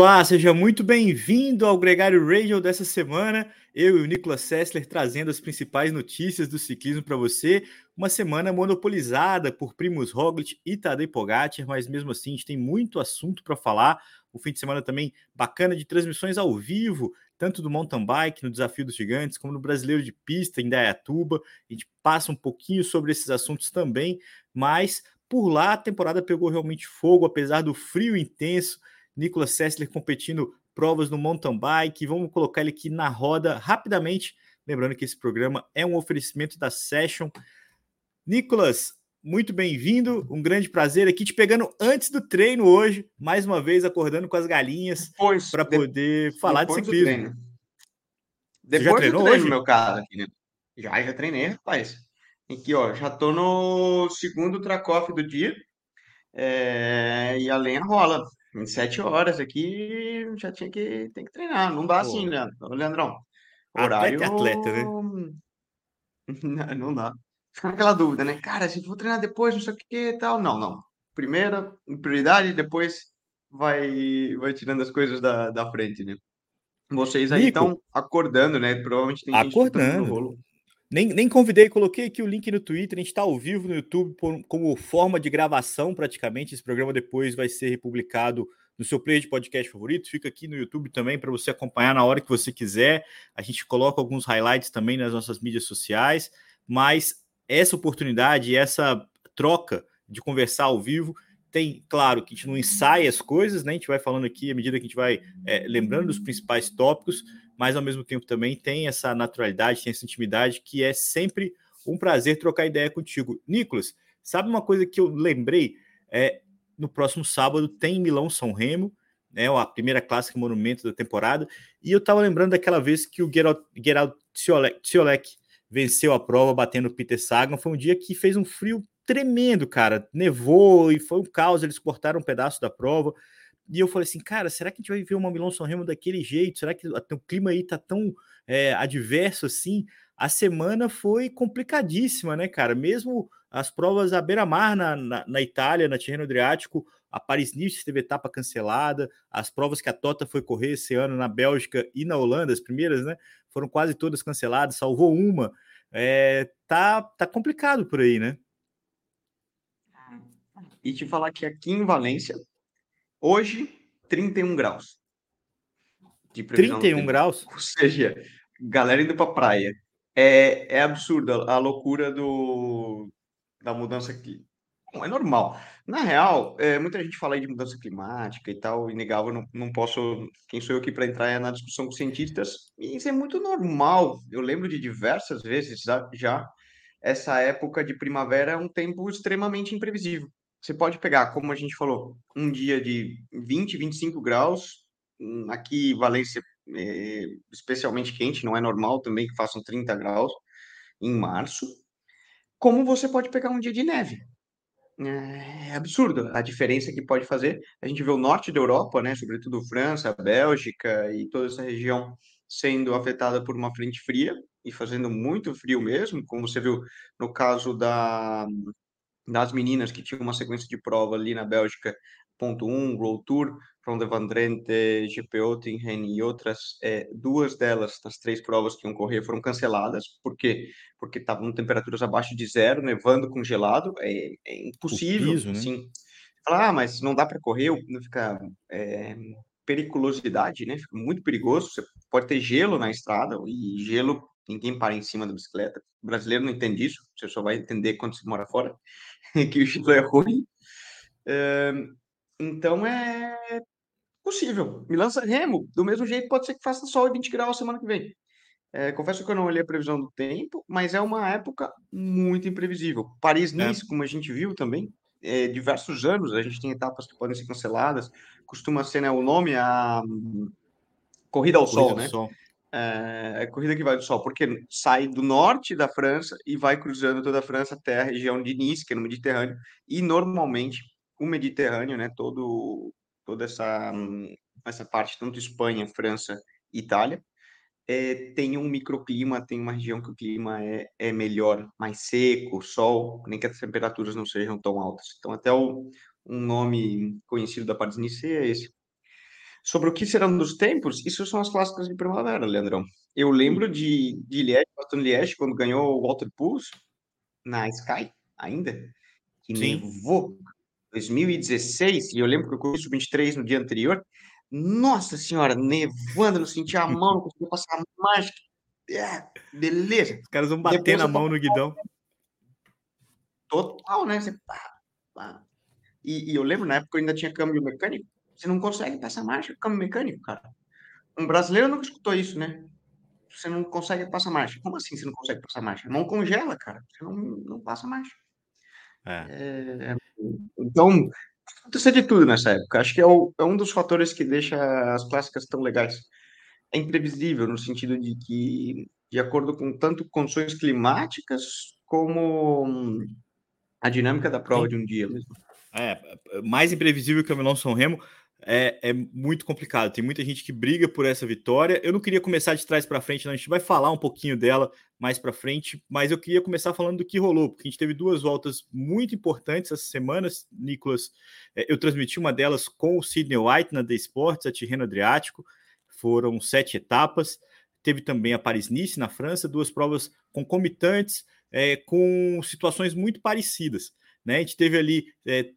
Olá, seja muito bem-vindo ao Gregário Radio dessa semana. Eu e o Nicolas Sessler trazendo as principais notícias do ciclismo para você. Uma semana monopolizada por Primus Roglic e Tadej Pogacar, mas mesmo assim a gente tem muito assunto para falar. O fim de semana também bacana de transmissões ao vivo, tanto do mountain bike no Desafio dos Gigantes, como no Brasileiro de Pista em Dayatuba. A gente passa um pouquinho sobre esses assuntos também, mas por lá a temporada pegou realmente fogo, apesar do frio intenso Nicolas Sessler competindo provas no mountain bike. Vamos colocar ele aqui na roda rapidamente. Lembrando que esse programa é um oferecimento da Session. Nicolas, muito bem-vindo. Um grande prazer aqui te pegando antes do treino hoje, mais uma vez acordando com as galinhas para poder de, falar de ciclismo. Depois já treinou treino, hoje? meu cara? Já, já treinei, rapaz. Aqui, ó, já tô no segundo track-off do dia. É... E a lenha rola. Em sete horas aqui já tinha que, tem que treinar. Não dá assim, né, Leandrão? Horário. Atleta, é atleta, né? Não, não dá. Fica aquela dúvida, né? Cara, se for treinar depois, não sei o que e tal. Não, não. Primeira, prioridade, depois vai, vai tirando as coisas da, da frente, né? Vocês aí estão acordando, né? Provavelmente tem gente acordando. no rolo. Nem, nem convidei, coloquei aqui o link no Twitter. A gente está ao vivo no YouTube por, como forma de gravação, praticamente. Esse programa depois vai ser republicado no seu player de podcast favorito. Fica aqui no YouTube também para você acompanhar na hora que você quiser. A gente coloca alguns highlights também nas nossas mídias sociais. Mas essa oportunidade, essa troca de conversar ao vivo, tem, claro, que a gente não ensaia as coisas, né? A gente vai falando aqui à medida que a gente vai é, lembrando dos principais tópicos, mas ao mesmo tempo também tem essa naturalidade, tem essa intimidade que é sempre um prazer trocar ideia contigo. Nicolas, sabe uma coisa que eu lembrei? É, no próximo sábado tem Milão São Remo, né, a primeira clássica monumento da temporada, e eu estava lembrando daquela vez que o Gerald, Gerald Ciolek, venceu a prova batendo o Peter Sagan, foi um dia que fez um frio tremendo, cara, nevou e foi um caos, eles cortaram um pedaço da prova, e eu falei assim, cara, será que a gente vai ver uma Milão São Remo daquele jeito? Será que o clima aí tá tão é, adverso assim? A semana foi complicadíssima, né, cara? Mesmo as provas à beira-mar na, na, na, Itália, na Tirreno Adriático, a Paris-Nice teve etapa cancelada, as provas que a Tota foi correr esse ano na Bélgica e na Holanda, as primeiras, né, foram quase todas canceladas, salvou uma. É, tá, tá complicado por aí, né? E te falar que aqui em Valência Hoje, 31 graus. De 31 graus? Ou seja, galera indo para praia. É, é absurdo a, loucura do, da mudança aqui. Bom, é normal. Na real, é, muita gente fala aí de mudança climática e tal, inegável, não, não posso. Quem sou eu aqui para entrar na discussão com cientistas? E isso é muito normal. Eu lembro de diversas vezes já. Essa época de primavera é um tempo extremamente imprevisível. Você pode pegar, como a gente falou, um dia de 20, 25 graus, hum, aqui Valência é especialmente quente, não é normal também que façam 30 graus em março, como você pode pegar um dia de neve. É absurdo a diferença que pode fazer. A gente vê o norte da Europa, né, sobretudo França, Bélgica e toda essa região sendo afetada por uma frente fria e fazendo muito frio mesmo, como você viu no caso da das meninas que tinham uma sequência de prova ali na Bélgica, ponto 1, World Tour, Ronde van Drenthe, GP Ottingen e outras, é, duas delas, das três provas que iam correr, foram canceladas. Por quê? Porque estavam temperaturas abaixo de zero, nevando, congelado, é, é impossível, piso, né? sim. Ah, mas não dá para correr, fica é, periculosidade, né? Fica muito perigoso. Você pode ter gelo na estrada e gelo ninguém para em cima da bicicleta. O brasileiro não entende isso, você só vai entender quando você mora fora, que o estilo é ruim. Então é possível. Me lança remo, do mesmo jeito pode ser que faça sol e 20 graus semana que vem. É, confesso que eu não olhei a previsão do tempo, mas é uma época muito imprevisível. Paris-Nice, é. como a gente viu também, é, diversos anos a gente tem etapas que podem ser canceladas. Costuma ser né, o nome a Corrida ao Corrida Sol, né? Sol é, corrida que vai do Sol, porque sai do norte da França e vai cruzando toda a França até a região de Nice, que é no Mediterrâneo, e normalmente o Mediterrâneo, né, todo, toda essa, essa parte, tanto Espanha, França Itália, é, tem um microclima, tem uma região que o clima é, é melhor, mais seco, sol, nem que as temperaturas não sejam tão altas. Então, até o, um nome conhecido da parte de Nice é esse. Sobre o que serão dos tempos, isso são as clássicas de primavera, Leandrão. Eu lembro de, de Liège, Bastogne Liège, quando ganhou o Walter Pools na Sky, ainda, que Sim. nevou 2016, e eu lembro que eu corri sub-23 no dia anterior. Nossa senhora, nevando, não sentia a mão, não conseguia passar mais. É, beleza. Os caras vão bater Depois na mão no guidão. Total, né? Você. E, e, eu lembro na época eu ainda tinha câmbio mecânico. Você não consegue passar marcha com câmbio mecânico, cara. Um brasileiro nunca escutou isso, né? Você não consegue passar marcha. Como assim você não consegue passar marcha? Mão congela, cara. Você não, não passa marcha. É. É, então, aconteceu de tudo nessa época. Acho que é, o, é, um dos fatores que deixa as clássicas tão legais. É imprevisível, no sentido de que, de acordo com tanto condições climáticas, como a dinâmica da prova Sim. de um dia mesmo. É, mais imprevisível que o Milão São Remo é, é, muito complicado. Tem muita gente que briga por essa vitória. Eu não queria começar de trás para frente, não. a gente vai falar um pouquinho dela mais para frente, mas eu queria começar falando do que rolou, porque a gente teve duas voltas muito importantes essas semanas, Nicolas. É, eu transmiti uma delas com o Sidney White na The Sports, a Tirreno Adriático. Foram sete etapas. Teve também a Paris-Nice na França, duas provas concomitantes, é, com situações muito parecidas. Né? A gente teve ali é,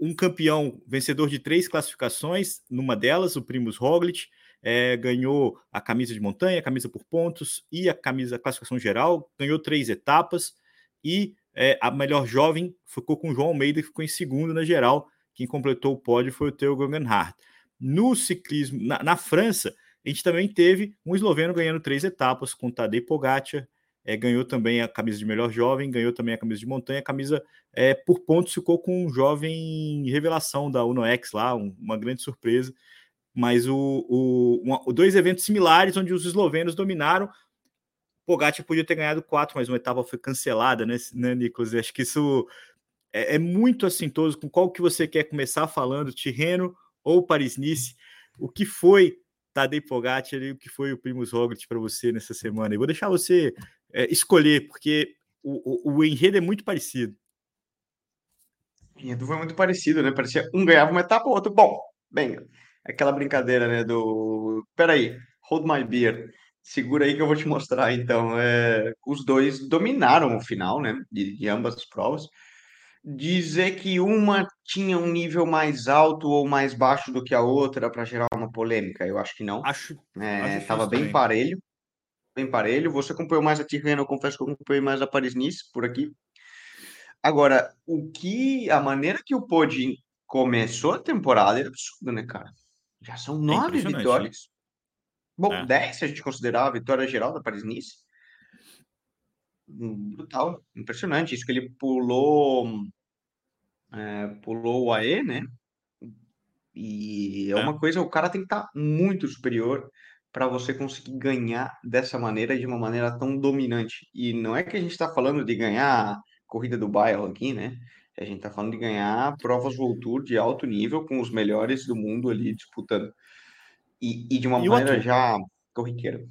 um campeão vencedor de três classificações, numa delas, o Primus Roglic, é, ganhou a camisa de montanha, a camisa por pontos e a camisa a classificação geral, ganhou três etapas e é, a melhor jovem ficou com o João Almeida, que ficou em segundo na geral. Quem completou o pódio foi o Theo Guggenhardt. No ciclismo, na, na, França, a gente também teve um esloveno ganhando três etapas com Tadej Pogacar, é, ganhou também a camisa de melhor jovem, ganhou também a camisa de montanha, a camisa é, por pontos ficou com um jovem revelação da UnoX lá, um, uma grande surpresa. Mas o, o dois eventos similares onde os eslovenos dominaram. Pogacar podia ter ganhado quatro, mas uma etapa foi cancelada, né, né Nicolas? Acho que isso é, é muito assintoso com qual que você quer começar falando, Tirreno ou Paris-Nice. O que foi Tadej Pogacar e o que foi o Primus Roglic para você nessa semana? Eu vou deixar você é, escolher, porque o, o, o, enredo é muito parecido. O enredo foi muito parecido, né? Parecia um ganhava uma etapa, o outro. Bom, bem, aquela brincadeira, né? Do. Peraí, hold my beer. Segura aí que eu vou te mostrar. Então, é... os dois dominaram o final, né? De, de ambas as provas. Dizer que uma tinha um nível mais alto ou mais baixo do que a outra para gerar uma polêmica, eu acho que não. Acho. É, tava bem também. parelho bem parelho. Você acompanhou mais a Tirreno, eu confesso que eu acompanhei mais a Paris-Nice por aqui. Agora, o que a maneira que o Podi começou a temporada é absurda, né, cara? Já são é nove é vitórias. Bom, é. dez se a gente considerar a vitória geral da Paris-Nice. Brutal, impressionante. Isso que ele pulou, é, pulou o AE, né? E é, é uma coisa, o cara tem que estar tá muito superior para você conseguir ganhar dessa maneira, de uma maneira tão dominante. E não é que a gente está falando de ganhar corrida do bairro aqui, né? A gente está falando de ganhar provas World Tour de alto nível com os melhores do mundo ali disputando. E, e de uma e maneira já corriqueira.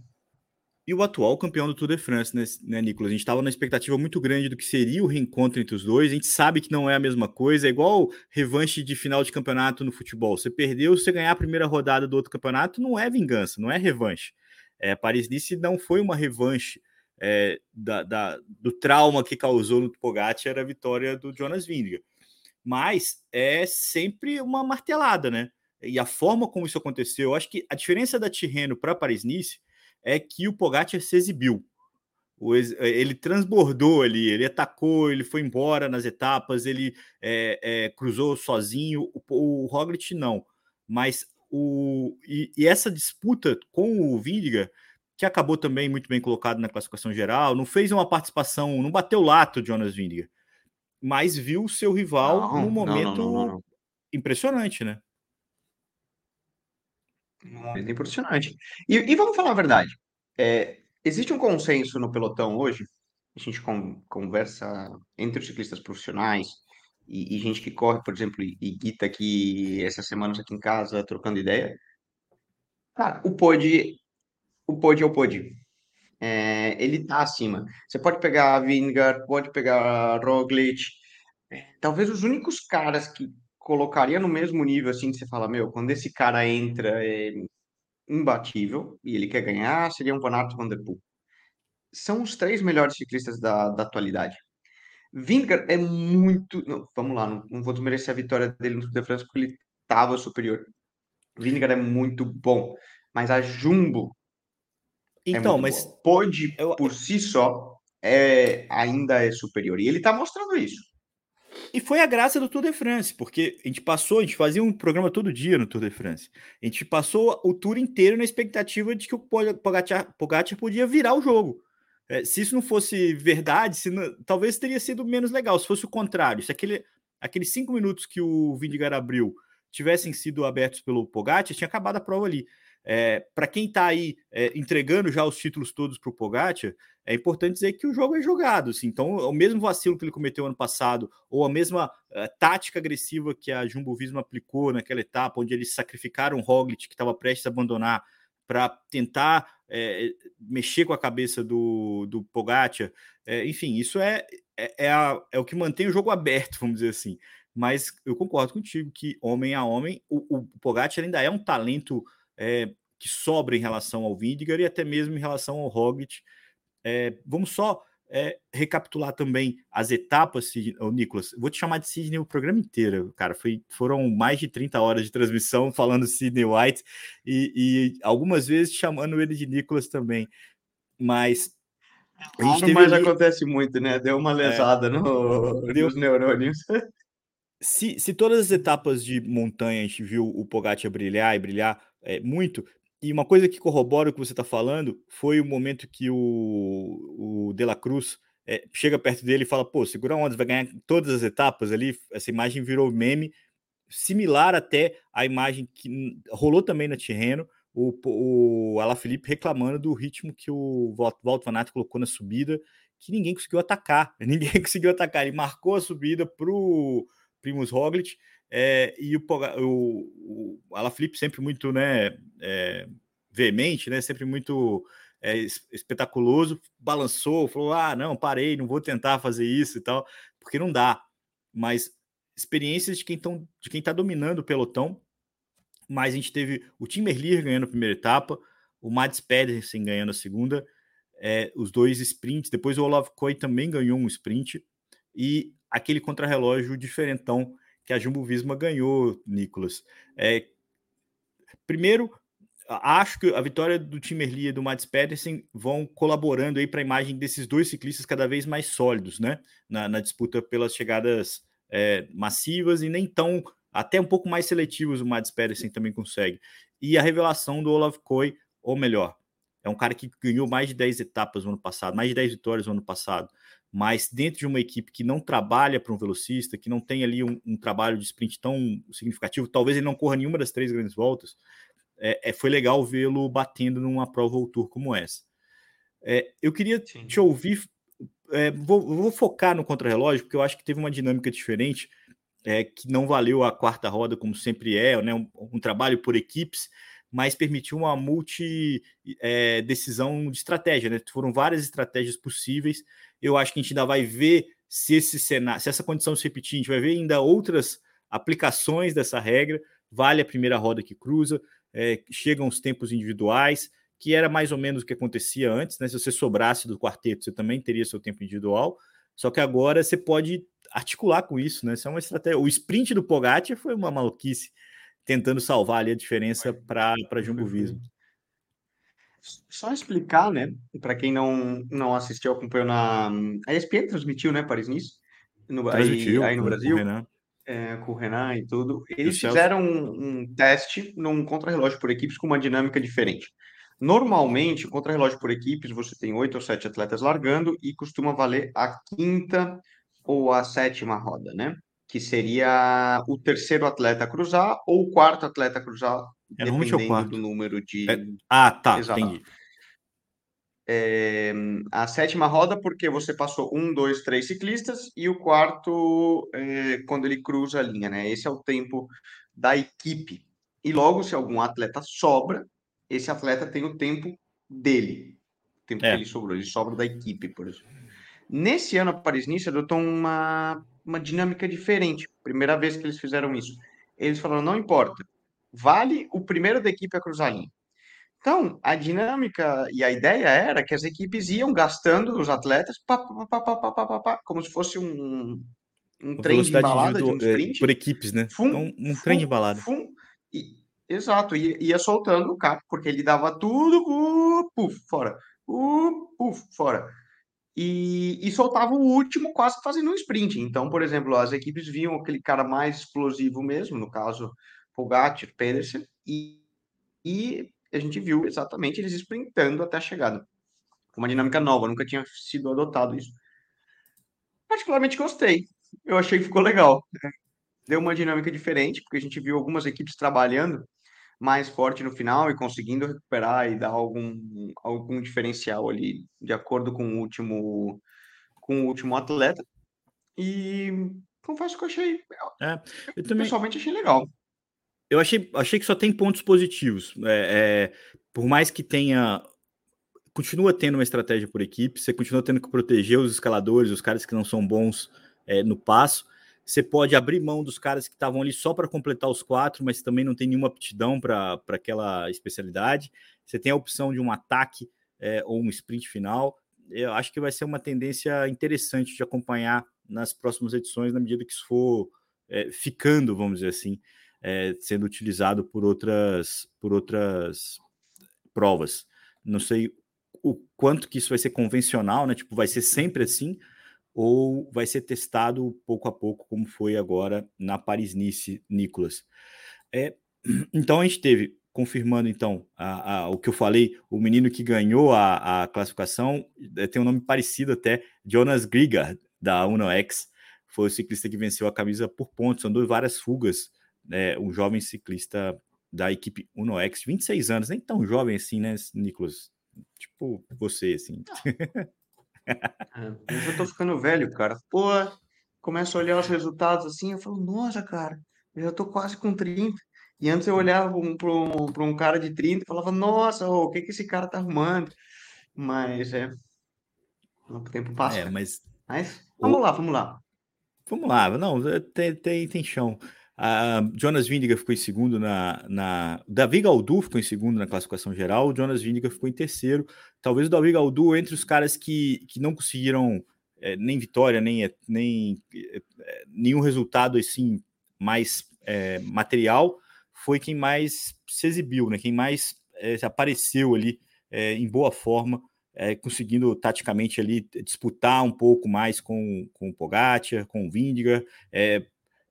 E o atual campeão do Tour de France, né, né Nicolas? A gente estava numa expectativa muito grande do que seria o reencontro entre os dois. A gente sabe que não é a mesma coisa. É igual revanche de final de campeonato no futebol. Você perdeu, você ganhar a primeira rodada do outro campeonato, não é vingança, não é revanche. É, Paris-Nice não foi uma revanche é, da, da, do trauma que causou no Pogacar a vitória do Jonas Vingegaard. Mas é sempre uma martelada, né? E a forma como isso aconteceu, eu acho que a diferença da Tirreno para Paris-Nice é que o Pogacar se exibiu. Ele transbordou ali, ele atacou, ele foi embora nas etapas, ele é, é, cruzou sozinho. O, o Roglic não, mas o e, e, essa disputa com o Vindiga, que acabou também muito bem colocado na classificação geral, não fez uma participação, não bateu lato Jonas Vindiga, mas viu o seu rival não, num momento não, não, impressionante, né? Muito impressionante. E, e, vamos falar a verdade. É, existe um consenso no pelotão hoje. A gente com, conversa entre os ciclistas profissionais e, e, gente que corre, por exemplo, e, e Guita aqui essas semanas aqui em casa trocando ideia. Cara, o pod, o pod é o pod. É, ele tá acima. Você pode pegar a Vingar, pode pegar a Roglic. É, talvez os únicos caras que colocaria no mesmo nível, assim, que você fala, meu, quando esse cara entra, é imbatível, e ele quer ganhar, seria um Van Aert Van Der Poel. São os três melhores ciclistas da, da atualidade. Vingegaard é muito... Não, vamos lá, não, não vou desmerecer a vitória dele no Tour de France, porque ele estava superior. Vingegaard é muito bom, mas a Jumbo é então, é mas boa. pode eu... por si só é ainda é superior e ele está mostrando isso. E foi a graça do Tour de France, porque a gente passou, a gente fazia um programa todo dia no Tour de France. A gente passou o tour inteiro na expectativa de que o Pogacar, Pogacar podia virar o jogo. É, se isso não fosse verdade, não, talvez teria sido menos legal. Se fosse o contrário, se aquele, aqueles cinco minutos que o Vindigar abriu tivessem sido abertos pelo Pogacar, tinha acabado a prova ali. É, para quem está aí é, entregando já os títulos todos para o Pogacar, é importante dizer que o jogo é jogado. Assim, então, o mesmo vacilo que ele cometeu ano passado, ou a mesma é, tática agressiva que a Jumbo Visma aplicou naquela etapa, onde eles sacrificaram o Roglic, que estava prestes a abandonar, para tentar é, mexer com a cabeça do, do Pogacar. É, enfim, isso é, é, é, a, é o que mantém o jogo aberto, vamos dizer assim. Mas eu concordo contigo que, homem a homem, o, o Pogacar ainda é um talento é, que sobra em relação ao Vindigar e até mesmo em relação ao Roglic. É, vamos só é, recapitular também as etapas, oh, Nicolas. Vou te chamar de Sidney o programa inteiro, cara. Foi, foram mais de 30 horas de transmissão falando Sidney White e, e algumas vezes chamando ele de Nicolas também. Mas. A gente mas ali... acontece muito, né? Deu uma é. lesada é, no, deu... nos neurônios. Se, se todas as etapas de montanha a gente viu o Pogacar brilhar e brilhar, é, muito. E uma coisa que corrobora o que você está falando foi o momento que o, o De La Cruz é, chega perto dele e fala: pô, segura onda, vai ganhar todas as etapas ali. Essa imagem virou meme, similar até à imagem que rolou também na Tirreno, o, o Alaphilippe reclamando do ritmo que o Walt Van Aert colocou na subida, que ninguém conseguiu atacar. Ninguém conseguiu atacar. Ele marcou a subida para o Primus Roglic é, e o, o, o sempre muito né, é, veemente, né, sempre muito é, espetaculoso, balançou, falou: ah, não, parei, não vou tentar fazer isso e tal, porque não dá. Mas experiências de quem estão de quem está dominando o pelotão. Mas a gente teve o Tim Merlier ganhando a primeira etapa, o Mads Pedersen ganhando a segunda, é, os dois sprints. Depois o Olaf Koy também ganhou um sprint e aquele contrarrelógio diferentão que a Jumbo Visma ganhou, Nicolas. É, primeiro, acho que a vitória do Tim Merlier e do Mads Pedersen vão colaborando aí para a imagem desses dois ciclistas cada vez mais sólidos, né? Na, na disputa pelas chegadas é, massivas e nem tão até um pouco mais seletivos o Mads Pedersen também consegue. E a revelação do Olaf Koy, ou melhor, é um cara que ganhou mais de 10 etapas no ano passado, mais de 10 vitórias no ano passado mas dentro de uma equipe que não trabalha para um velocista, que não tem ali um, um, trabalho de sprint tão significativo, talvez ele não corra nenhuma das três grandes voltas, é, é foi legal vê-lo batendo numa prova ou tour como essa. É, eu queria Sim. te ouvir, é, vou, vou, focar no contrarrelógio, porque eu acho que teve uma dinâmica diferente, é, que não valeu a quarta roda, como sempre é, né, um, um trabalho por equipes, mas permitiu uma multi é, decisão de estratégia, né? Foram várias estratégias possíveis eu acho que a gente ainda vai ver se esse cenário, se essa condição se repetir, a gente vai ver ainda outras aplicações dessa regra. Vale a primeira roda que cruza, é, chegam os tempos individuais, que era mais ou menos o que acontecia antes, né? Se você sobrasse do quarteto, você também teria seu tempo individual. Só que agora você pode articular com isso, né? Isso é uma estratégia. O sprint do Pogacar foi uma maluquice, tentando salvar ali a diferença para Jumbo Visma. Só explicar, né, para quem não, não assistiu, acompanhou na. A ESPN transmitiu, né, Paris-Nice, no, aí, aí, no Brasil, com o, Renan. É, com o Renan e tudo. Eles fizeram um, um, teste num contrarrelógio por equipes com uma dinâmica diferente. Normalmente, contrarrelógio por equipes, você tem oito ou sete atletas largando e costuma valer a quinta ou a sétima roda, né? Que seria o terceiro atleta a cruzar ou o quarto atleta a cruzar é dependendo do número de. É... Ah, tá, Exato. entendi. É, a sétima roda, porque você passou um, dois, três ciclistas, e o quarto, é, quando ele cruza a linha, né? Esse é o tempo da equipe. E logo, se algum atleta sobra, esse atleta tem o tempo dele, o tempo é. que ele sobrou, ele sobra da equipe, por exemplo. Nesse ano, a Paris-Nice adotou uma uma dinâmica diferente. Primeira vez que eles fizeram isso. Eles falaram, não importa, vale o primeiro da equipe a cruzar a linha. Então, a dinâmica e a ideia era que as equipes iam gastando os atletas pá, pá, pá, como se fosse um, um trem de balada, de um é, sprint. Por equipes, né? Fum, um, um fum, trem de balada. Fum, e, exato, ia, ia, soltando o cara, porque ele dava tudo, uh, puf, fora, uh, puf, fora. E, e soltava o último quase fazendo um sprint. Então, por exemplo, as equipes viam aquele cara mais explosivo mesmo, no caso, Pogacar, Pedersen, e, e a gente viu exatamente eles sprintando até a chegada. Uma dinâmica nova, nunca tinha sido adotado isso. Particularmente gostei. Eu achei que ficou legal. Deu uma dinâmica diferente, porque a gente viu algumas equipes trabalhando mais forte no final e conseguindo recuperar e dar algum, algum diferencial ali, de acordo com o último, com o último atleta. E confesso que eu achei. É, eu também... Pessoalmente achei legal eu achei, achei que só tem pontos positivos. É, é, por mais que tenha. Continua tendo uma estratégia por equipe, você continua tendo que proteger os escaladores, os caras que não são bons é, no passo. Você pode abrir mão dos caras que estavam ali só para completar os quatro, mas também não tem nenhuma aptidão para aquela especialidade. Você tem a opção de um ataque é, ou um sprint final. Eu acho que vai ser uma tendência interessante de acompanhar nas próximas edições, na medida que isso for é, ficando, vamos dizer assim, é, sendo utilizado por outras, por outras provas. Não sei o quanto que isso vai ser convencional, né? Tipo, vai ser sempre assim, ou vai ser testado pouco a pouco, como foi agora na Paris-Nice, Nicolas. É, então a gente teve, confirmando então a, a, o que eu falei, o menino que ganhou a, a classificação é, tem um nome parecido até, Jonas Grigard, da Uno X, foi o ciclista que venceu a camisa por pontos, andou várias fugas é, um jovem ciclista da equipe Uno X, 26 anos, nem tão jovem assim, né, Nicolas? Tipo você, assim. É, eu já tô ficando velho, cara. Pô, começo a olhar os resultados assim, eu falo, nossa, cara, eu já tô quase com 30. E antes eu olhava para um, um, um cara de 30 e falava, nossa, oh, o que que esse cara tá arrumando? Mas é. O tempo passa. É, mas. Mas vamos o... lá, vamos lá. Vamos lá, não, tem, tem, tem chão. A Jonas Vindiga ficou em segundo na, na. Davi Galdu ficou em segundo na classificação geral, o Jonas Vindiga ficou em terceiro. Talvez o Davi Galdu, entre os caras que, que não conseguiram é, nem vitória, nem, nem é, nenhum resultado assim mais é, material, foi quem mais se exibiu, né? quem mais apareceu ali em boa forma. conseguindo taticamente ali disputar um pouco mais com, com o Pogacar, com o Vindiga,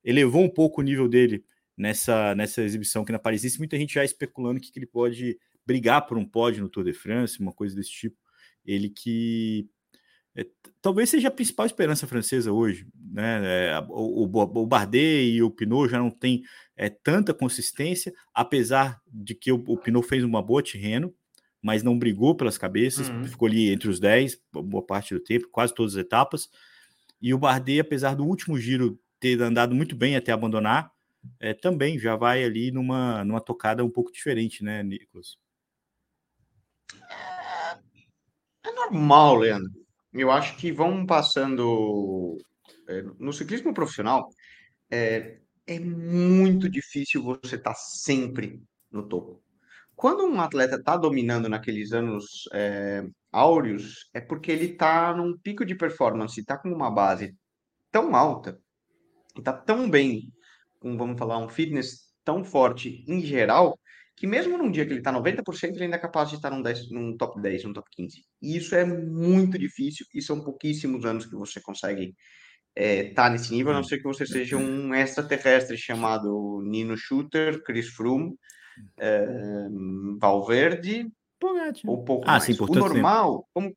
elevou um pouco o nível dele nessa, nessa exibição aqui na Paris. Muita gente já especulando que, que ele pode brigar por um pódio no Tour de France, uma coisa desse tipo. Ele que é, talvez seja a principal esperança francesa hoje, né? É, o, o, o, Bardet e o Pinot já não têm é, tanta consistência, apesar de que o, o Pinot fez uma boa terreno, mas não brigou pelas cabeças, uhum. ficou ali entre os 10, boa parte do tempo, quase todas as etapas. E o Bardet, apesar do último giro ter andado muito bem até abandonar, é, também já vai ali numa, numa tocada um pouco diferente, né, Nicolas? É, é normal, Leandro. Eu acho que vão passando. É, no ciclismo profissional, é, é muito difícil você estar tá sempre no topo. Quando um atleta está dominando naqueles anos é, áureos, é porque ele está num pico de performance, está com uma base tão alta está tão bem, com, vamos falar, um fitness tão forte em geral, que mesmo num dia que ele está 90%, ele ainda é capaz de estar num, 10, num top 10, num top 15. E isso é muito difícil, e são pouquíssimos anos que você consegue estar é, tá nesse nível, a não ser que você seja um extraterrestre chamado Nino Shooter, Chris Froome, é, Valverde, ou pouco ah, mais. Sim, o normal, vamos,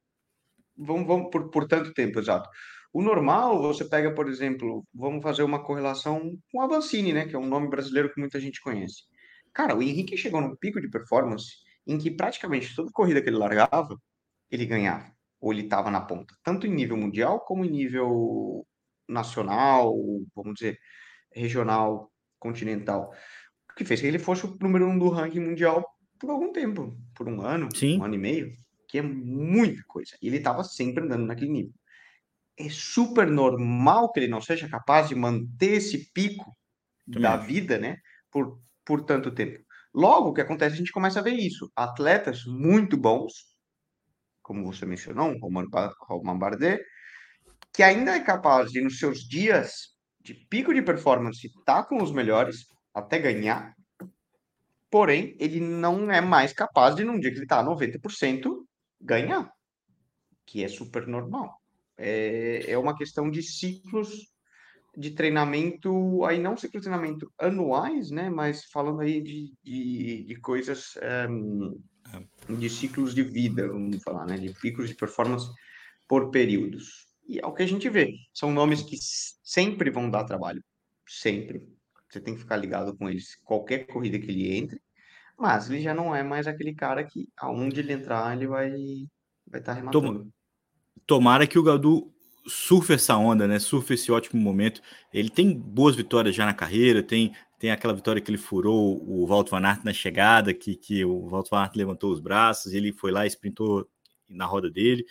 vamos, vamos por, por tanto tempo, exato. O normal, você pega, por exemplo, vamos fazer uma correlação com a Avancini, né? Que é um nome brasileiro que muita gente conhece. Cara, o Henrique chegou num pico de performance em que praticamente toda corrida que ele largava, ele ganhava. Ou ele estava na ponta. Tanto em nível mundial como em nível nacional, vamos dizer, regional, continental. O que fez que ele fosse o número um do ranking mundial por algum tempo. Por um ano, Sim. um ano e meio. Que é muita coisa. E ele estava sempre andando naquele nível é super normal que ele não seja capaz de manter esse pico Também. da vida, né? Por, por tanto tempo. Logo, o que acontece? A gente começa a ver isso. Atletas muito bons, como você mencionou, Roman, Bardet, que ainda é capaz de, nos seus dias de pico de performance, estar tá com os melhores, até ganhar, porém, ele não é mais capaz de, num dia que ele está a 90%, ganhar, que é super normal. É, é uma questão de ciclos de treinamento, aí não ciclos de treinamento anuais, né, mas falando aí de, de, de coisas, um, eh, de ciclos de vida, vamos falar, né, de ciclos de performance por períodos. E é o que a gente vê. São nomes que sempre vão dar trabalho. Sempre. Você tem que ficar ligado com eles. Qualquer corrida que ele entre. Mas ele já não é mais aquele cara que, aonde ele entrar, ele vai vai estar tá rematando. Tomara que o Gadu surfe essa onda, né? Surfe esse ótimo momento. Ele tem boas vitórias já na carreira, tem tem aquela vitória que ele furou o Walter Van Aert na chegada, que, que o Walter Van Aert levantou os braços, ele foi lá e sprintou na roda dele.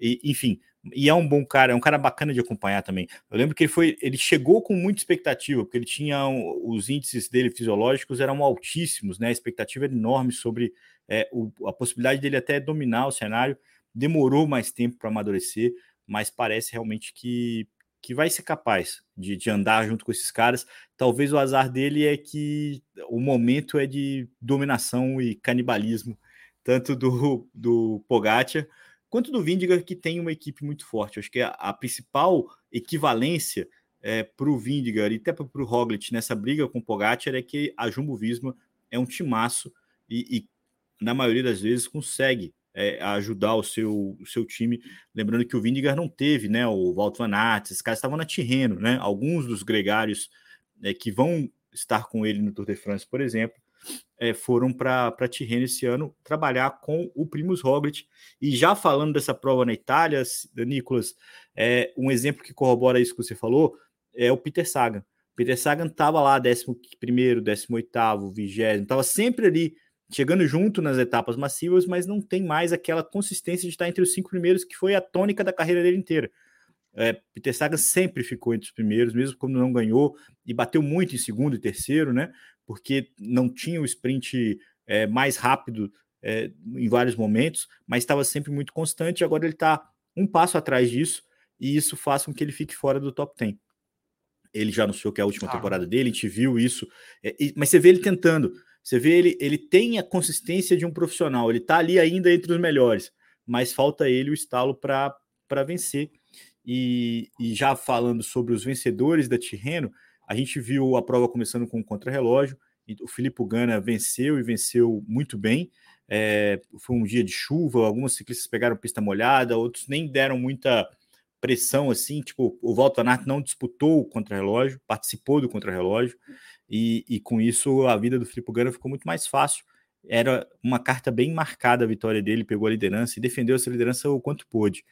E, enfim, e é um bom cara, é um cara bacana de acompanhar também. Eu lembro que ele foi, ele chegou com muita expectativa, porque ele tinha um, os índices dele fisiológicos eram altíssimos, né? A expectativa era enorme sobre é, o, a possibilidade dele até dominar o cenário. Demorou mais tempo para amadurecer, mas parece realmente que, que vai ser capaz de, de andar junto com esses caras. Talvez o azar dele é que o momento é de dominação e canibalismo, tanto do, do Pogacar quanto do Vindigar, que tem uma equipe muito forte. acho que a, a principal equivalência é, para o Vindigar e até para o Roglic nessa briga com o Pogacar é que a Jumbo Visma é um timaço e, e na maioria das vezes consegue é, ajudar o seu, o seu time. Lembrando que o Vindigar não teve, né? O Walter Van Aert, esses caras estavam na Tirreno, né? Alguns dos gregários é, que vão estar com ele no Tour de France, por exemplo, é, foram para Tirreno esse ano trabalhar com o Primus Roglic. E já falando dessa prova na Itália, Nicolas, é, um exemplo que corrobora isso que você falou é o Peter Sagan. Peter Sagan estava lá 11 18, 20, estava sempre ali chegando junto nas etapas massivas, mas não tem mais aquela consistência de estar entre os cinco primeiros, que foi a tônica da carreira dele inteira. É, Peter Sagan sempre ficou entre os primeiros, mesmo quando não ganhou, e bateu muito em segundo e terceiro, né? porque não tinha o sprint é, mais rápido é, em vários momentos, mas estava sempre muito constante. Agora ele está um passo atrás disso, e isso faz com que ele fique fora do top 10. Ele já anunciou que é a última ah. temporada dele, a gente viu isso, é, e, mas você vê ele tentando. Você vê ele, ele tem a consistência de um profissional, ele está ali ainda entre os melhores, mas falta ele o estalo para vencer. E, e já falando sobre os vencedores da Tirreno, a gente viu a prova começando com um contrarrelógio, o Filipe Gana venceu e venceu muito bem. É, foi um dia de chuva, alguns ciclistas pegaram pista molhada, outros nem deram muita pressão assim, tipo, o Walter Van não disputou o contrarrelógio, participou do contrarrelógio, e, e com isso a vida do Filipe Gana ficou muito mais fácil. Era uma carta bem marcada a vitória dele, pegou a liderança e defendeu essa liderança o quanto pôde.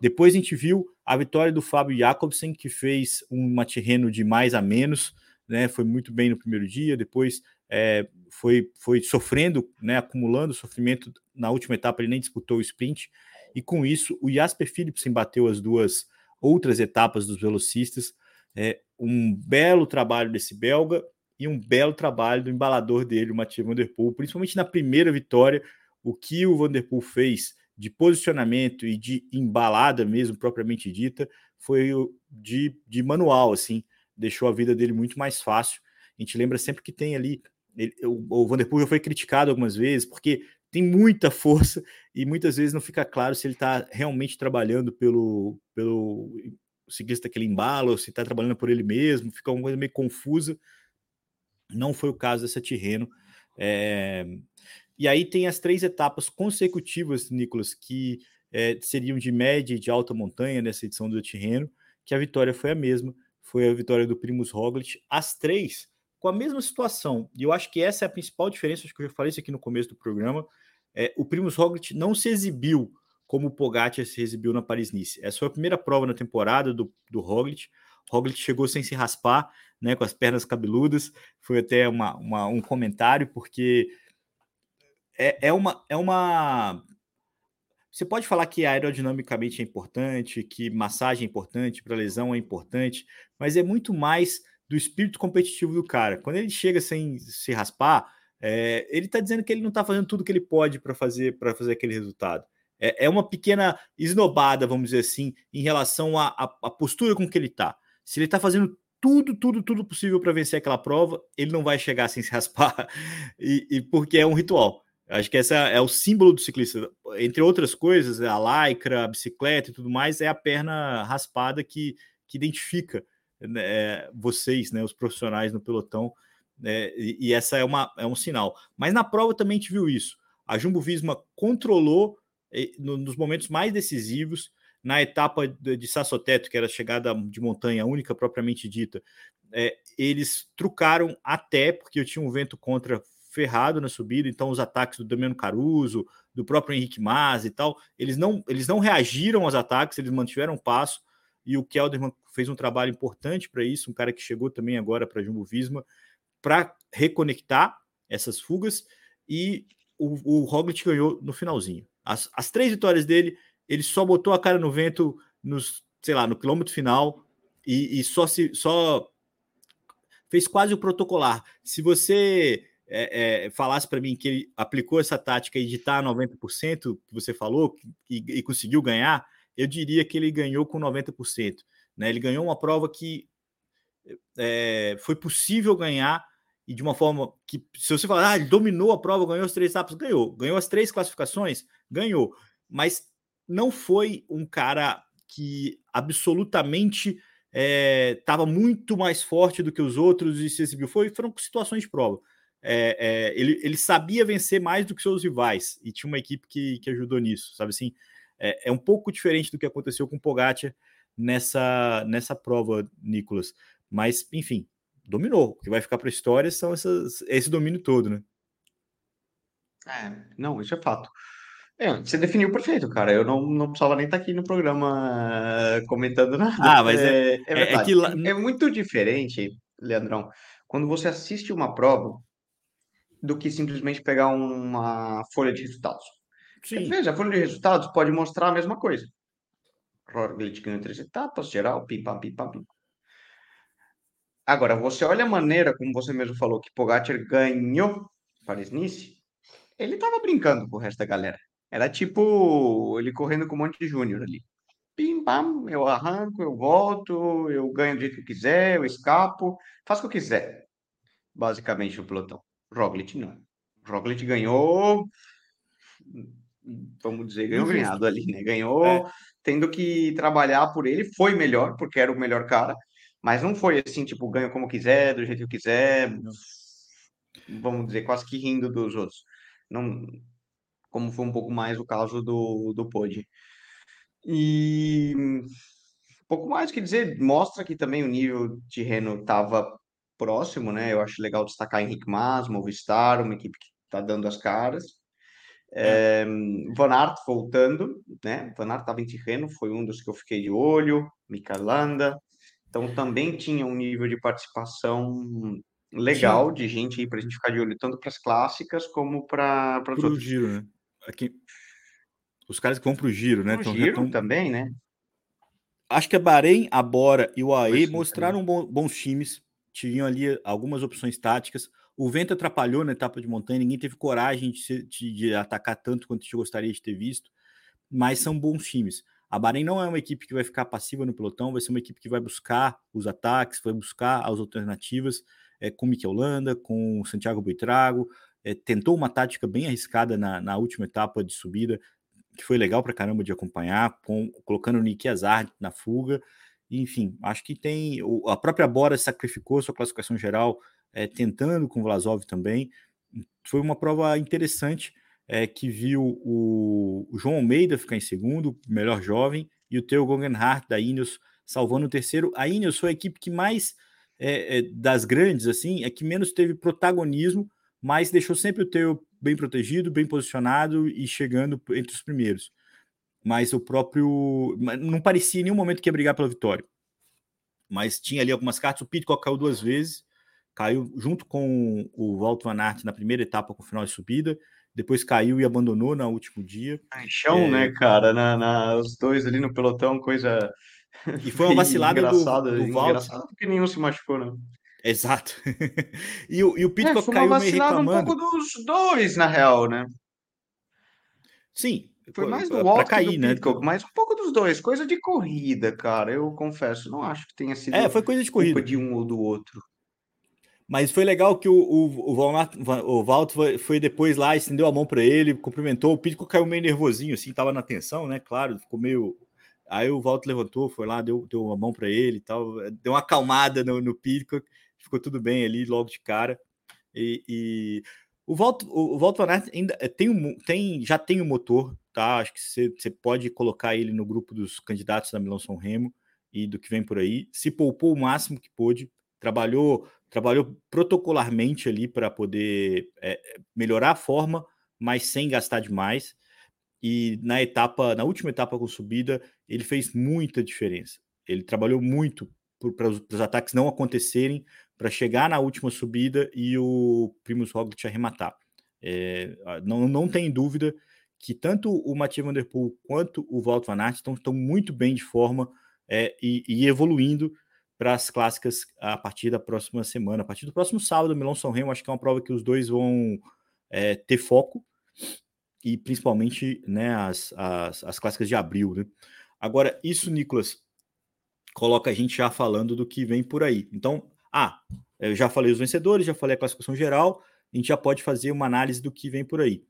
Depois a gente viu a vitória do Fábio Jacobsen, que fez um terreno de mais a menos, né? Foi muito bem no primeiro dia, depois é, foi, foi sofrendo, né? Acumulando sofrimento na última etapa, ele nem disputou o sprint, e com isso o Jasper Philipsen bateu as duas outras etapas dos velocistas. É, um belo trabalho desse belga e um belo trabalho do embalador dele, o Mathieu Van Der Poel, principalmente na primeira vitória, o que o Van Der Poel fez de posicionamento e de embalada mesmo, propriamente dita, foi de, de manual, assim, deixou a vida dele muito mais fácil. A gente lembra sempre que tem ali, ele, o, o Vanderpool já foi criticado algumas vezes, porque tem muita força e muitas vezes não fica claro se ele está realmente trabalhando pelo, pelo ciclista que ele embala, ou se está trabalhando por ele mesmo, fica uma coisa meio confusa. Não foi o caso dessa Tirreno. É, e aí tem as três etapas consecutivas, Nicolas, que é, seriam de média e de alta montanha nessa edição do Tirreno, que a vitória foi a mesma, foi a vitória do Primus Roglic, as três com a mesma situação. E eu acho que essa é a principal diferença, acho que eu já falei isso aqui no começo do programa. É, o Primus Roglic não se exibiu como o Pogacar se exibiu na Paris-Nice. Essa foi a primeira prova na temporada do, do Roglic. Roglic chegou sem se raspar, né, com as pernas cabeludas. Foi até uma, uma um comentário, porque é, é, uma, é uma. você pode falar que aerodinamicamente é importante, que massagem é importante, para lesão é importante, mas é muito mais do espírito competitivo do cara. Quando ele chega sem se raspar, é, ele está dizendo que ele não está fazendo tudo que ele pode para fazer para fazer aquele resultado. É, é, uma pequena esnobada, vamos dizer assim, em relação à, postura com que ele está. Se ele está fazendo tudo, tudo, tudo possível para vencer aquela prova, ele não vai chegar sem se raspar, e, e porque é um ritual. Acho que essa é o símbolo do ciclista. Entre outras coisas, a lycra, a bicicleta e tudo mais, é a perna raspada que, que identifica né, vocês, né, os profissionais no pelotão, né, e, e, essa é, uma, é um sinal. Mas na prova também a gente viu isso. A Jumbo Visma controlou nos momentos mais decisivos, na etapa de Sassoteto, que era a chegada de montanha única propriamente dita, é, eles trucaram até, porque eu tinha um vento contra ferrado na subida, então os ataques do Damiano Caruso, do próprio Henrique Mas e tal, eles não, eles não reagiram aos ataques, eles mantiveram passo, e o Kelderman fez um trabalho importante para isso, um cara que chegou também agora para Jumbo Visma, para reconectar essas fugas, e o, o Roglic ganhou no finalzinho. As, as três vitórias dele, ele só botou a cara no vento nos, sei lá, no quilômetro final e, e só se só fez quase o protocolar. Se você é, é, falasse para mim que ele aplicou essa tática de estar 90%, que você falou, e, e, conseguiu ganhar, eu diria que ele ganhou com 90%. Né? Ele ganhou uma prova que é, foi possível ganhar e de uma forma que, se você falar, ah, ele dominou a prova, ganhou as três etapas, ganhou. Ganhou as três classificações, ganhou. Mas não foi um cara que absolutamente estava é, muito mais forte do que os outros e se exibiu. Foi, foram situações de prova. É, é, ele, ele sabia vencer mais do que seus rivais e tinha uma equipe que, que ajudou nisso, sabe assim? É, é um pouco diferente do que aconteceu com o Pogacar nessa, nessa prova, Nicolas. Mas, enfim, dominou. O que vai ficar para a história são essas, esse domínio todo, né? É, não, isso é fato. É, você definiu perfeito, cara. Eu não, não precisava nem estar aqui no programa uh, comentando nada. Ah, mas é, é, é, é, é que é muito diferente, Leandrão, quando você assiste uma prova do que simplesmente pegar uma folha de resultados. Sim. Veja, a folha de resultados pode mostrar a mesma coisa. Roglic ganhou três etapas, geral, pim, pam, pim, pam, pim. Agora, você olha a maneira, como você mesmo falou, que Pogacar ganhou Paris-Nice, ele tava brincando com o resto da galera. Era tipo ele correndo com um monte de júnior ali. Pim, pam, eu arranco, eu volto, eu ganho do jeito que eu quiser, eu escapo, faço o que eu quiser. Basicamente o pelotão. Roglic não. Roglic ganhou, vamos dizer, ganhou ganhado ali, né? Ganhou é. tendo que trabalhar por ele, foi melhor, porque era o melhor cara, mas não foi assim, tipo, ganho como quiser, do jeito que eu quiser, vamos dizer, quase que rindo dos outros. Não, como foi um pouco mais o caso do, do Pod. E um pouco mais que dizer, mostra que também o nível de Renault estava próximo, né? Eu acho legal destacar Henrique Mas, Movistar, uma equipe que está dando as caras. É. É, Van Aert voltando, né? Van Aert estava em Tirreno, foi um dos que eu fiquei de olho, Landa. Então também tinha um nível de participação legal Sim. de gente aí para a gente ficar de olho, tanto para as clássicas como para as outras. giro, né? Aqui, os caras que vão para o giro, né? Pro então, giro tão... também, né? Acho que a Bahrein, a Bora e o AE mostraram bons times, tinham ali algumas opções táticas. O vento atrapalhou na etapa de montanha, ninguém teve coragem de, de, de atacar tanto quanto a gente gostaria de ter visto, mas são bons times. A Bahrein não é uma equipe que vai ficar passiva no pelotão, vai ser uma equipe que vai buscar os ataques, vai buscar as alternativas, é, com Mikel Landa, com Santiago Buitrago, é, tentou uma tática bem arriscada na, na, última etapa de subida, que foi legal para caramba de acompanhar, com, colocando o Nick Azar na fuga. Enfim, acho que tem. A própria Bora sacrificou sua classificação geral, é, tentando com o Vlasov também. Foi uma prova interessante é, que viu o, o, João Almeida ficar em segundo, melhor jovem, e o Theo Guggenhardt da Ineos salvando o terceiro. A Ineos foi a equipe que mais, é, das grandes, assim, é que menos teve protagonismo, mas deixou sempre o Theo bem protegido, bem posicionado e chegando entre os primeiros. Mas o próprio. Não parecia em nenhum momento que ia brigar pela vitória. Mas tinha ali algumas cartas. O Pitcock caiu duas vezes, caiu junto com o Walter Van Aert na primeira etapa com o final de subida depois caiu e abandonou no último dia. chão, é... né, cara? Na, na, os dois ali no pelotão, coisa. E foi uma vacilada engraçada, do, do engraçado porque nenhum se machucou, né? Exato. e, o, e o Pitcock é, caiu meio reclamando. um pouco dos dois, na real, né? Sim. Foi mais do Walker cair, do né? Pitcock, mas um pouco dos dois. Coisa de corrida, cara. Eu confesso, não acho que tenha sido. É, foi coisa de corrida. de um ou do outro. Mas foi legal que o, o, o, o Valto foi, depois lá, estendeu a mão para ele, cumprimentou. O Pitcock caiu meio nervosinho, assim, tava na tensão, né? Claro, ficou meio. Aí o Valto levantou, foi lá, deu, deu a mão para ele e tal, deu uma acalmada no, no Pitcock, ficou tudo bem ali logo de cara. E, e... o Valto, o, o Valto ainda eh, tem, um, tem, já tem o um motor, tá? Acho que você pode colocar ele no grupo dos candidatos da Milão São Remo e do que vem por aí. Se poupou o máximo que pôde, trabalhou trabalhou protocolarmente ali para poder é, melhorar a forma, mas sem gastar demais. E na etapa, na última etapa com subida, ele fez muita diferença. Ele trabalhou muito para os ataques não acontecerem, para chegar na última subida e o Primus Roglic arrematar. É, não, não tem dúvida que tanto o Mathieu Van Der Poel quanto o Walt Van Aert estão, estão muito bem de forma é, e, e, evoluindo para as clássicas a partir da próxima semana, a partir do próximo sábado, Milão São Remo, acho que é uma prova que os dois vão é, ter foco e principalmente né, as, as, as clássicas de abril. Né? Agora, isso, Nicolas, coloca a gente já falando do que vem por aí. Então, ah, eu já falei os vencedores, já falei a classificação geral, a gente já pode fazer uma análise do que vem por aí.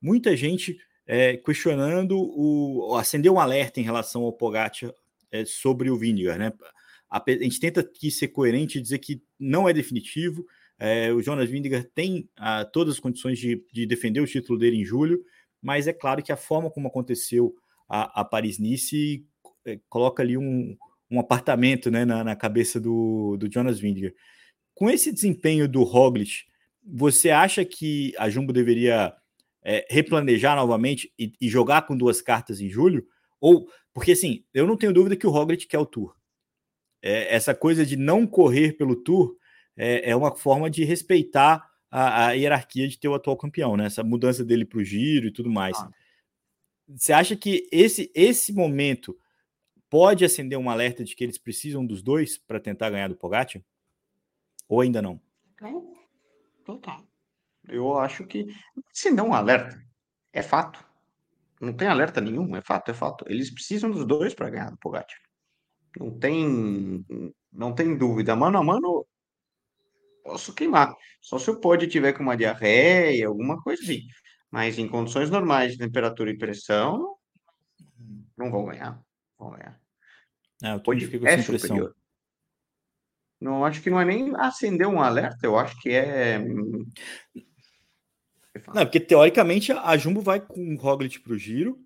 Muita gente é, questionando o acender um alerta em relação ao Pogacar é, sobre o Vingegaard, né? a, gente tenta aqui ser coerente e dizer que não é definitivo. É, o Jonas Vingegaard tem ah, todas as condições de, de, defender o título dele em julho, mas é claro que a forma como aconteceu a, a Paris-Nice é, coloca ali um, um apartamento né, na, na, cabeça do, do Jonas Vingegaard. Com esse desempenho do Roglic, você acha que a Jumbo deveria é, replanejar novamente e, e, jogar com duas cartas em julho? Ou porque assim, eu não tenho dúvida que o Roglic quer o Tour é, essa coisa de não correr pelo Tour é, é uma forma de respeitar a, a, hierarquia de ter o atual campeão, né? Essa mudança dele para o giro e tudo mais. Ah. Você acha que esse, esse momento pode acender um alerta de que eles precisam dos dois para tentar ganhar do Pogacar? Ou ainda não? Total. Eu acho que se não um alerta, é fato. Não tem alerta nenhum, é fato, é fato. Eles precisam dos dois para ganhar do Pogacar. Não tem, não tem dúvida. Mano a mano, posso queimar. Só se o pod tiver com uma diarreia, alguma coisa assim. Mas em condições normais de temperatura e pressão, não vão ganhar. Vão ganhar. É, o pod é superior. Não, acho que não é nem acender um alerta, eu acho que é. Não, porque teoricamente a Jumbo vai com o Roglic para o giro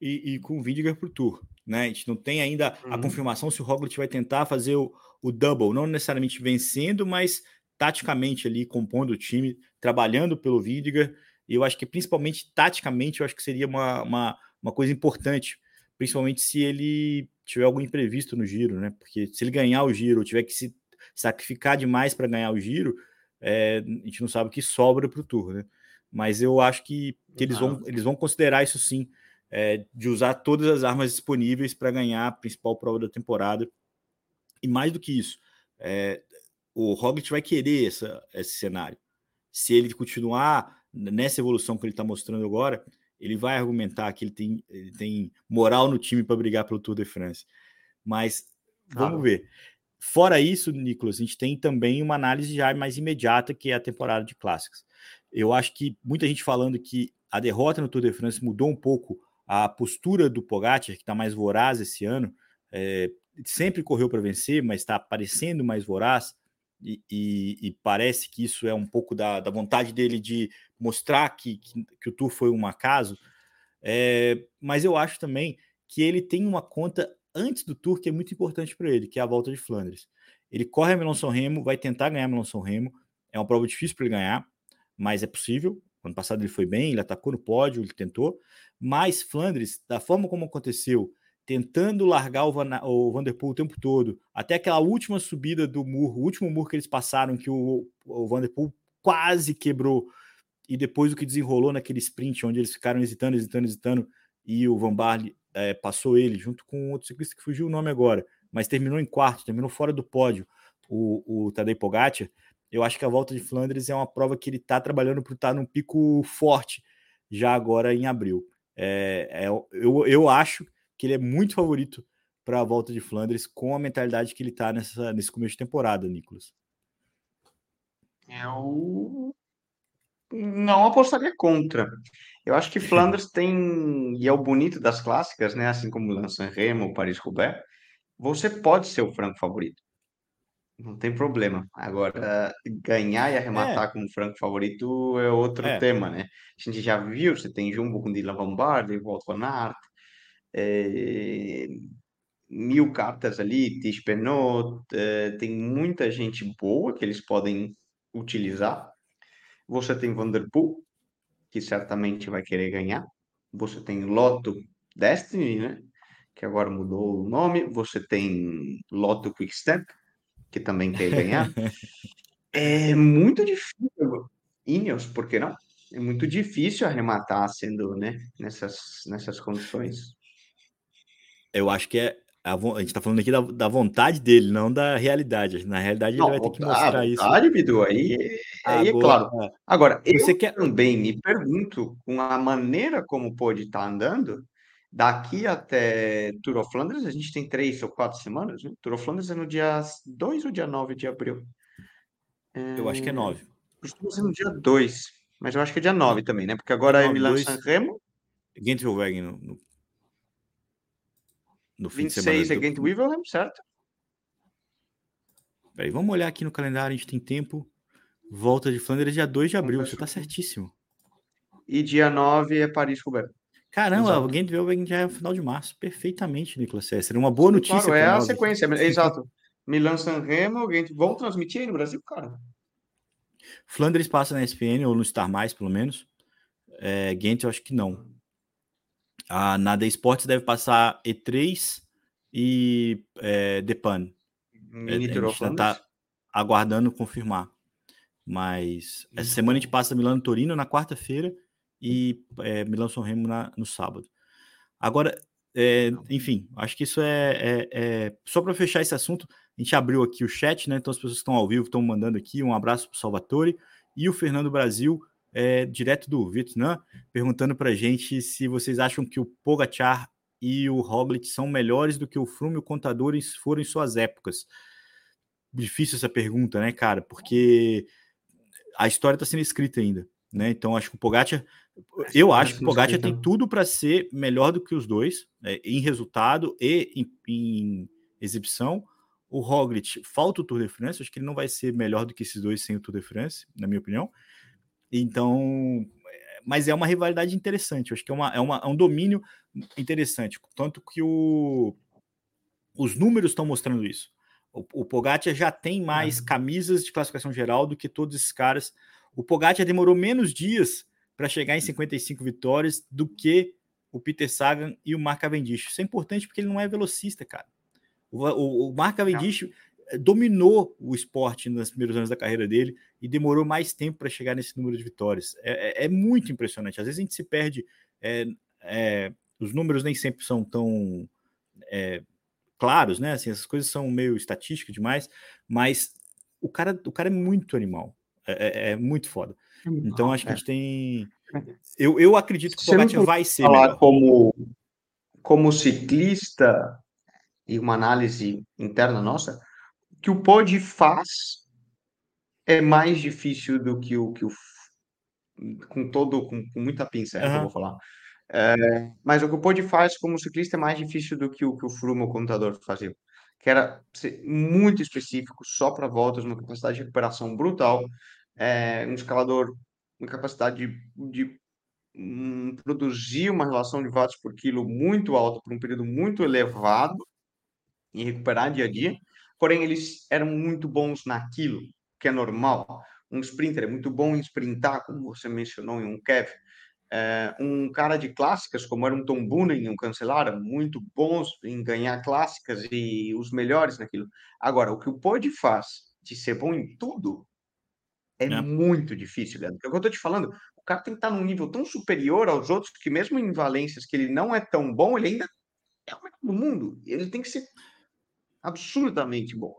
e, e com o Vindiger para o Tour. Né? A gente não tem ainda uhum. a confirmação se o Roglic vai tentar fazer o, o double, não necessariamente vencendo, mas taticamente ali compondo o time, trabalhando pelo Vindiger. E eu acho que principalmente taticamente, eu acho que seria uma, uma, uma coisa importante, principalmente se ele tiver algum imprevisto no giro, né? Porque se ele ganhar o giro ou tiver que se sacrificar demais para ganhar o giro, é, a gente não sabe o que sobra para o Tour, né? Mas eu acho que, que eles, vão, eles vão considerar isso sim é, de usar todas as armas disponíveis para ganhar a principal prova da temporada. E mais do que isso, é, o Roglic vai querer essa, esse cenário. Se ele continuar nessa evolução que ele está mostrando agora, ele vai argumentar que ele tem, ele tem moral no time para brigar pelo Tour de France. Mas vamos ver. Fora isso, Nicolas, a gente tem também uma análise já mais imediata, que é a temporada de clássicos. Eu acho que muita gente falando que a derrota no Tour de France mudou um pouco a postura do Pogacar, que está mais voraz esse ano, é, sempre correu para vencer, mas está parecendo mais voraz, e, e, e, parece que isso é um pouco da, da vontade dele de mostrar que, que, que, o Tour foi um acaso. É, mas eu acho também que ele tem uma conta antes do Tour que é muito importante para ele, que é a volta de Flandres. Ele corre a Milão São Remo, vai tentar ganhar a Milão São Remo. É uma prova difícil para ele ganhar, mas é possível. Ano passado ele foi bem, ele atacou no pódio, ele tentou. Mas Flandres, da forma como aconteceu, tentando largar o, Van, o Vanderpool o tempo todo, até aquela última subida do muro, o último muro que eles passaram, que o, o Vanderpool quase quebrou e depois o que desenrolou naquele sprint, onde eles ficaram hesitando, hesitando, hesitando, e o Van Barley é, passou ele, junto com outro ciclista que fugiu o nome agora, mas terminou em quarto, terminou fora do pódio, o, o Tadej Pogacar, eu acho que a volta de Flandres é uma prova que ele está trabalhando para estar num pico forte já agora em abril. É, é, eu, eu acho que ele é muito favorito para a volta de Flandres com a mentalidade que ele está nesse começo de temporada, Nicolas. Eu não apostaria contra. Eu acho que Flandres tem, e é o bonito das clássicas, né? Assim como Lançan Remo, Paris-Roubaix, você pode ser o franco favorito. Não tem problema. Agora, ganhar e arrematar é. como franco favorito é outro é. tema, né? A gente já viu, você tem Jumbo com Dylan Van Walt Van Aert, é... mil cartas ali, Tish Penot, é... tem muita gente boa que eles podem utilizar. Você tem Vanderpool, que certamente vai querer ganhar. Você tem Lotto Destiny, né? Que agora mudou o nome. Você tem Lotto Quickstep, que também quer ganhar. é muito difícil. Ineos, por que não? É muito difícil arrematar sendo, né, nessas, nessas condições. Eu acho que é. A, a gente tá falando aqui da, da, vontade dele, não da realidade. Na realidade, não, ele vai ter que mostrar isso. Vontade, Bidu, aí, aí é claro. É. Agora, Você eu quer... também me pergunto, com a maneira como pode estar tá andando, Daqui até Tour of Flanders, a gente tem três ou quatro semanas, né? Tour of Flanders é no dia 2 ou dia 9 de abril? Eu acho que é 9. Costuma ser no dia 2, mas eu acho que é dia 9 também, né? Porque agora é, é Milan San Remo. Gent no, no, no fim 26 de semana. 26 é Gent Wevelgem, certo? Peraí, vamos olhar aqui no calendário, a gente tem tempo. Volta de Flanders dia 2 de abril, você tá certíssimo. E dia 9 é Paris-Roubaix. Caramba, exato. alguém viu já é o final de março. Perfeitamente, Nicolas Seria uma boa notícia. Claro, é a sequência, exato. Milan San Remo, alguém vão transmitir aí no Brasil, cara. Flandres passa na ESPN ou no Star Mais, pelo menos. É, Ghent, eu acho que não. A Nada Esportes deve passar E3 e é, Depan. É, a gente está aguardando confirmar. Mas essa semana a gente passa Milano Torino na quarta-feira e é, Milão São Remo na, no sábado. Agora, é, enfim, acho que isso é, é, é só para fechar esse assunto. A gente abriu aqui o chat, né? Então as pessoas que estão ao vivo estão mandando aqui um abraço para o Salvatore e o Fernando Brasil, é, direto do Vietnã, perguntando para a gente se vocês acham que o Pogachar e o Roglic são melhores do que o Froome e o Contadores foram em suas épocas. Difícil essa pergunta, né, cara? Porque a história está sendo escrita ainda, né? Então acho que o Pogacar eu acho que o Pogacar tem tudo para ser melhor do que os dois, né, em resultado e em, em, exibição. O Roglic falta o Tour de France, acho que ele não vai ser melhor do que esses dois sem o Tour de France, na minha opinião. Então, mas é uma rivalidade interessante, acho que é, uma, é, uma, é um domínio interessante, tanto que o, os números estão mostrando isso. O, o Pogacar já tem mais uhum. camisas de classificação geral do que todos esses caras. O Pogacar demorou menos dias para chegar em 55 vitórias do que o Peter Sagan e o Mark Cavendish. Isso é importante porque ele não é velocista, cara. O, o, o Mark Cavendish não. Eh, dominou o esporte nos primeiros anos da carreira dele e demorou mais tempo para chegar nesse número de vitórias. É, é, é, muito impressionante. Às vezes a gente se perde, é, é os números nem sempre são tão é, claros, né? Assim, essas coisas são meio estatísticas demais, mas o cara, o cara é muito animal, é, é muito foda. Então acho que a é. gente tem. Eu, eu acredito que o Pogacar vai ser. Falar melhor. como como ciclista e uma análise interna nossa, que o pod faz é mais difícil do que o que o com todo com, com muita pincel, uhum. eu vou falar. É, mas o que o pod faz como ciclista é mais difícil do que o que o Froome, o contador, fazia. Que era muito específico, só para voltas, uma capacidade de recuperação brutal, é, um escalador com capacidade de, de um, produzir uma relação de watts por quilo muito alta por um período muito elevado e recuperar dia a dia. Porém, eles eram muito bons naquilo, que é normal. Um sprinter é muito bom em sprintar, como você mencionou em um Kev. É, um cara de clássicas, como era um Tom Boonen, um Cancelara, muito bons em ganhar clássicas e os melhores naquilo. Agora, o que o Pod faz de ser bom em tudo, é, é. muito difícil, Leandro. É o que eu tô te falando. O cara tem que estar num nível tão superior aos outros que, mesmo em valências que ele não é tão bom, ele ainda é o melhor do mundo. Ele tem que ser absurdamente bom.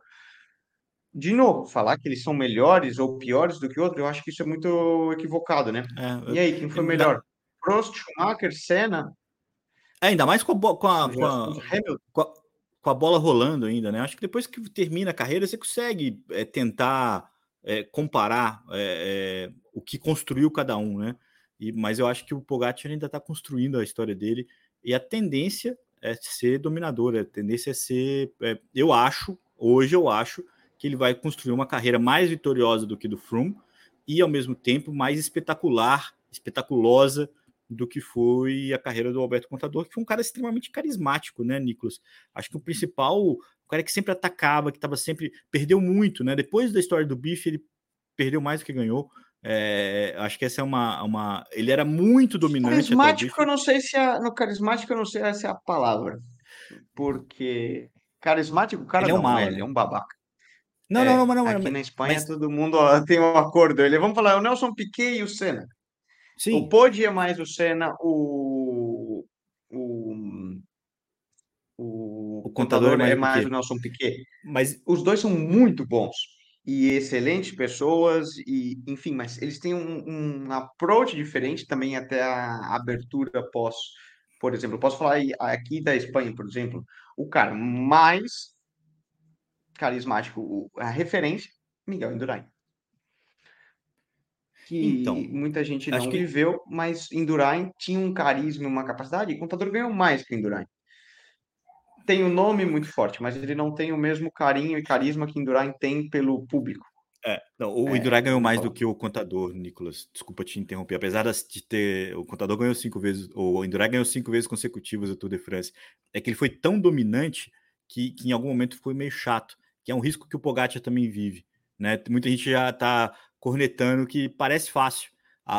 De novo, falar que eles são melhores ou piores do que outro, eu acho que isso é muito equivocado, né? É, e aí, quem foi melhor? Prost, Schumacher, Senna? É, ainda mais com a, com a, com a, com a, com a bola rolando ainda, né? Acho que depois que termina a carreira, você consegue é, tentar é, comparar é, o que construiu cada um, né? E, mas eu acho que o Pogacar ainda está construindo a história dele e a tendência é ser dominador, a tendência é ser, é, eu acho, hoje eu acho que ele vai construir uma carreira mais vitoriosa do que do Froome e ao mesmo tempo mais espetacular, espetaculosa do que foi a carreira do Alberto Contador, que foi um cara extremamente carismático, né, Nicolas? Acho que o principal, o cara que sempre atacava, que estava sempre perdeu muito, né? Depois da história do Bife, ele perdeu mais do que ganhou. É, acho que essa é uma, uma. Ele era muito dominante. Carismático, eu não sei se é. No carismático, eu não sei se é a palavra. Porque. Carismático, o cara ele é um não mal, é, ele é um babaca. Não, é, não, não, não, Aqui mas, na Espanha mas... todo mundo tem um acordo. Ele, vamos falar, o Nelson Piquet e o Senna. Sim. O Pode é mais o Senna, o. O, o, o contador, contador é mais, é mais o Nelson Piquet. Mas os dois são muito bons e excelentes pessoas, e enfim, mas eles têm um, um approach diferente também até a abertura pós, por exemplo, posso falar aqui da Espanha, por exemplo, o cara mais carismático, a referência, Miguel Indurain. Que então, muita gente não que... viveu, mas Indurain tinha um carisma, uma capacidade, e o contador ganhou mais que Indurain tem um nome muito forte, mas ele não tem o mesmo carinho e carisma que Indurain tem pelo público. É, não, o é, Indurain ganhou mais do que o contador, Nicolas. Desculpa te interromper. Apesar de ter. O contador ganhou cinco vezes, o Indurain ganhou cinco vezes consecutivas o Tour de France. É que ele foi tão dominante que, que em algum momento foi meio chato, que é um risco que o Pogacar também vive. Né? Muita gente já está cornetando que parece fácil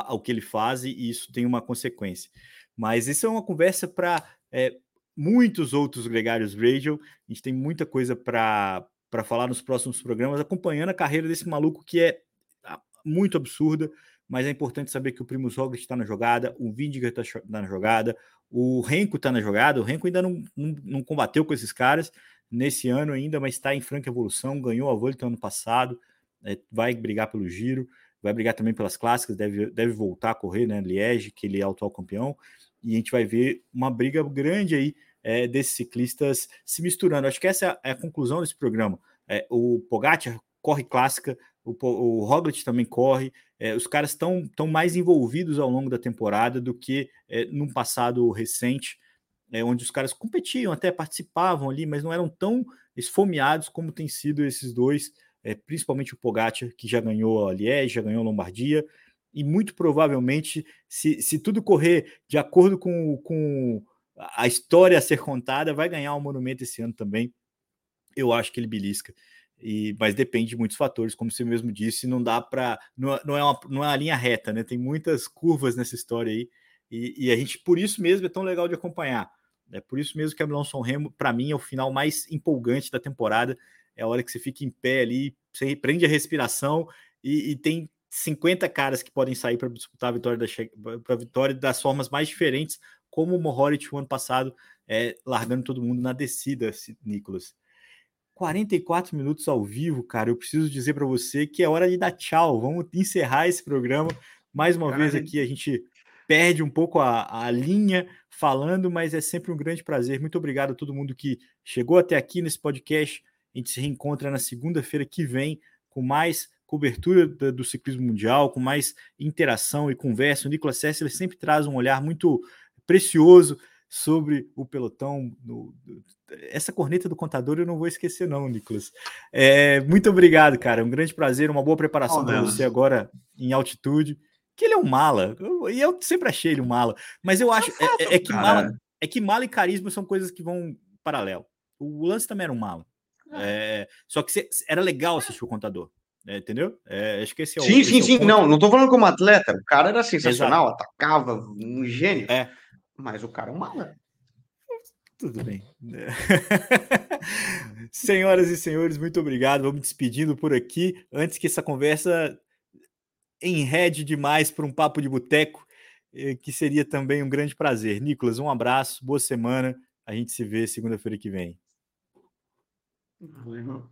o que ele faz e isso tem uma consequência. Mas isso é uma conversa para é, muitos outros gregários radio. A gente tem muita coisa para falar nos próximos programas, acompanhando a carreira desse maluco que é muito absurda, mas é importante saber que o Primus Roglic está na jogada, o Vindiger está tá na jogada, o Renko está na jogada, o Renko ainda não, não, não, combateu com esses caras nesse ano ainda, mas está em franca evolução, ganhou a Volta ano passado, é, vai brigar pelo giro, vai brigar também pelas clássicas, deve, deve voltar a correr, né, Liege, que ele é atual campeão, e a gente vai ver uma briga grande aí é, desses ciclistas se misturando. Acho que essa é a conclusão desse programa. É, o Pogacar corre clássica, o, o Roglic também corre, é, os caras estão tão mais envolvidos ao longo da temporada do que é, num passado recente, é, onde os caras competiam, até participavam ali, mas não eram tão esfomeados como tem sido esses dois, é, principalmente o Pogacar, que já ganhou a Liège, já ganhou a Lombardia, e muito provavelmente, se, se tudo correr de acordo com, com a história a ser contada, vai ganhar um monumento esse ano também. Eu acho que ele belisca. E, mas depende de muitos fatores, como você mesmo disse, não dá para. Não, não, é uma, não é uma linha reta, né? Tem muitas curvas nessa história aí. E, e a gente, por isso mesmo, é tão legal de acompanhar. É por isso mesmo que a Milão São Remo, para mim, é o final mais empolgante da temporada. É a hora que você fica em pé ali, você prende a respiração e, e tem 50 caras que podem sair para disputar a vitória, da, a vitória das formas mais diferentes, como o Mohoric o ano passado, é, largando todo mundo na descida, Nicolas. 44 minutos ao vivo, cara. Eu preciso dizer para você que é hora de dar tchau. Vamos encerrar esse programa. Mais uma Caralho. vez aqui a gente perde um pouco a, a, linha falando, mas é sempre um grande prazer. Muito obrigado a todo mundo que chegou até aqui nesse podcast. A gente se reencontra na segunda-feira que vem com mais cobertura do, ciclismo mundial, com mais interação e conversa. O Nicolas Sessler sempre traz um olhar muito precioso sobre o pelotão. No, essa corneta do contador eu não vou esquecer, não, Nicolas. É, muito obrigado, cara. Um grande prazer, uma boa preparação oh, para você agora em altitude. Que ele é um mala, e eu, eu, sempre achei ele um mala, mas eu acho é, é, é, que mala, é que mala e carisma são coisas que vão paralelo. O Lance também era um mala. É, só que era legal assistir o contador. É, entendeu? É, acho que esse é o. Sim, sim, é sim. Ponto. Não, não tô falando como atleta. O cara era sensacional, Exato. atacava, um gênio. É. Mas o cara é um mala. Tudo bem. Senhoras e senhores, muito obrigado. Vamos despedindo por aqui. Antes que essa conversa em rede demais para um papo de boteco, eh, que seria também um grande prazer. Nicolas, um abraço, boa semana. A gente se vê segunda-feira que vem. Valeu.